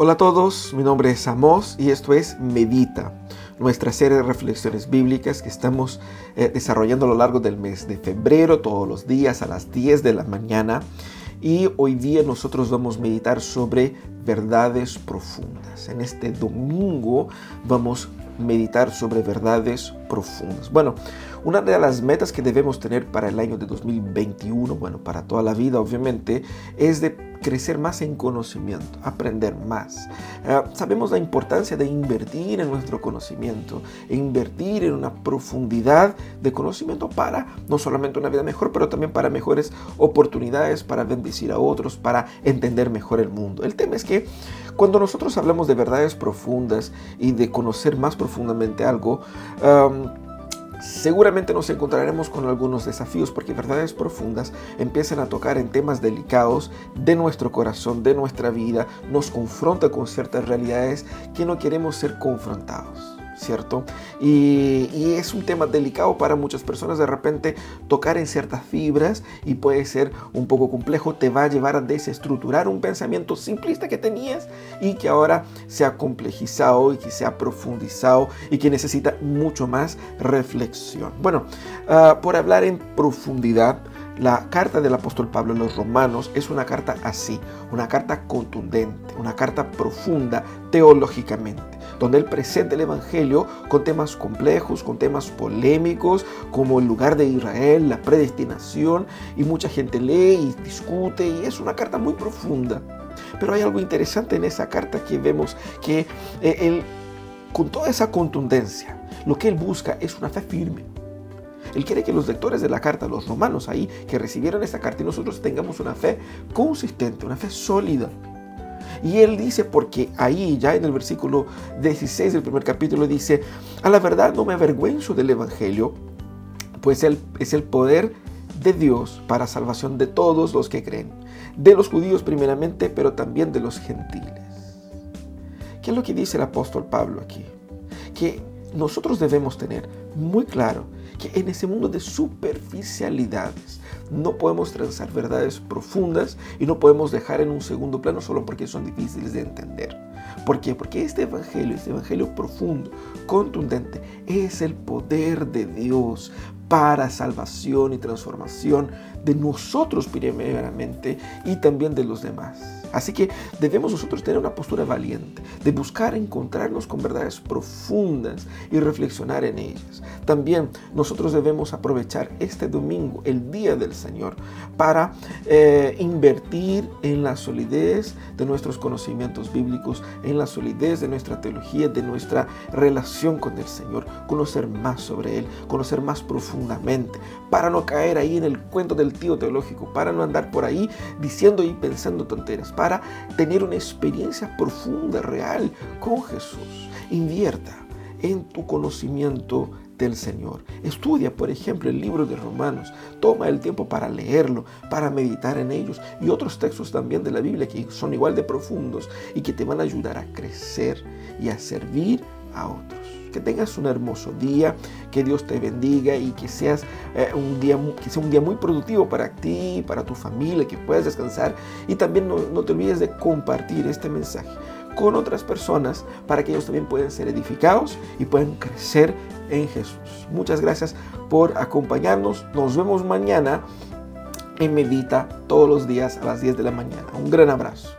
Hola a todos, mi nombre es Amos y esto es Medita, nuestra serie de reflexiones bíblicas que estamos eh, desarrollando a lo largo del mes de febrero, todos los días a las 10 de la mañana. Y hoy día nosotros vamos a meditar sobre verdades profundas. En este domingo vamos a meditar sobre verdades profundas. Bueno, una de las metas que debemos tener para el año de 2021, bueno, para toda la vida obviamente, es de crecer más en conocimiento, aprender más. Eh, sabemos la importancia de invertir en nuestro conocimiento, invertir en una profundidad de conocimiento para no solamente una vida mejor, pero también para mejores oportunidades, para bendecir a otros, para entender mejor el mundo. El tema es que cuando nosotros hablamos de verdades profundas y de conocer más profundamente algo, seguramente nos encontraremos con algunos desafíos porque verdades profundas empiezan a tocar en temas delicados de nuestro corazón, de nuestra vida, nos confronta con ciertas realidades que no queremos ser confrontados. ¿Cierto? Y, es un tema delicado para muchas personas de repente tocar en ciertas fibras y puede ser un poco complejo, te va a llevar a desestructurar un pensamiento simplista que tenías y que ahora se ha complejizado y que se ha profundizado y que necesita mucho más reflexión. Bueno, ah, por hablar en profundidad, la carta del apóstol Pablo a los romanos es una carta así, una carta contundente, una carta profunda teológicamente, donde él presenta el Evangelio con temas complejos, con temas polémicos, como el lugar de Israel, la predestinación, y mucha gente lee y discute, y es una carta muy profunda. Pero hay algo interesante en esa carta que vemos que eh, él, con toda esa contundencia, lo que él busca es una fe firme él quiere que los lectores de la carta, los romanos ahí, que recibieron esta carta y nosotros tengamos una fe consistente, una fe sólida. Y él dice, porque ahí ya en el versículo 16 del primer capítulo dice, a la verdad no me avergüenzo del Evangelio, pues él es el poder de Dios para salvación de todos los que creen, de los judíos primeramente, pero también de los gentiles. ¿Qué es lo que dice el apóstol Pablo aquí? Que nosotros debemos tener muy claro que en ese mundo de superficialidades no podemos transar verdades profundas y no podemos dejar en un segundo plano solo porque son difíciles de entender. ¿Por qué? Porque este evangelio, este evangelio profundo, contundente, es el poder de Dios para salvación y transformación de nosotros primeramente y también de los demás. Así que debemos nosotros tener una postura valiente, de buscar encontrarnos con verdades profundas y reflexionar en ellas. También nosotros debemos aprovechar este domingo, el Día del Señor, para eh, invertir en la solidez de nuestros conocimientos bíblicos, en la solidez de nuestra teología, de nuestra relación con el Señor, conocer más sobre Él, conocer más profundamente, para no caer ahí en el cuento del tío teológico, para no andar por ahí diciendo y pensando tonteras para tener una experiencia profunda, real con Jesús. Invierta en tu conocimiento del Señor. Estudia, por ejemplo, el libro de Romanos. Toma el tiempo para leerlo, para meditar en ellos y otros textos también de la Biblia que son igual de profundos y que te van a ayudar a crecer y a servir otros. Que tengas un hermoso día, que Dios te bendiga y que seas eh, un día que sea un día muy productivo para ti, para tu familia, que puedas descansar y también no, no te olvides de compartir este mensaje con otras personas para que ellos también puedan ser edificados y puedan crecer en Jesús. Muchas gracias por acompañarnos. Nos vemos mañana en Medita todos los días a las 10 de la mañana. Un gran abrazo.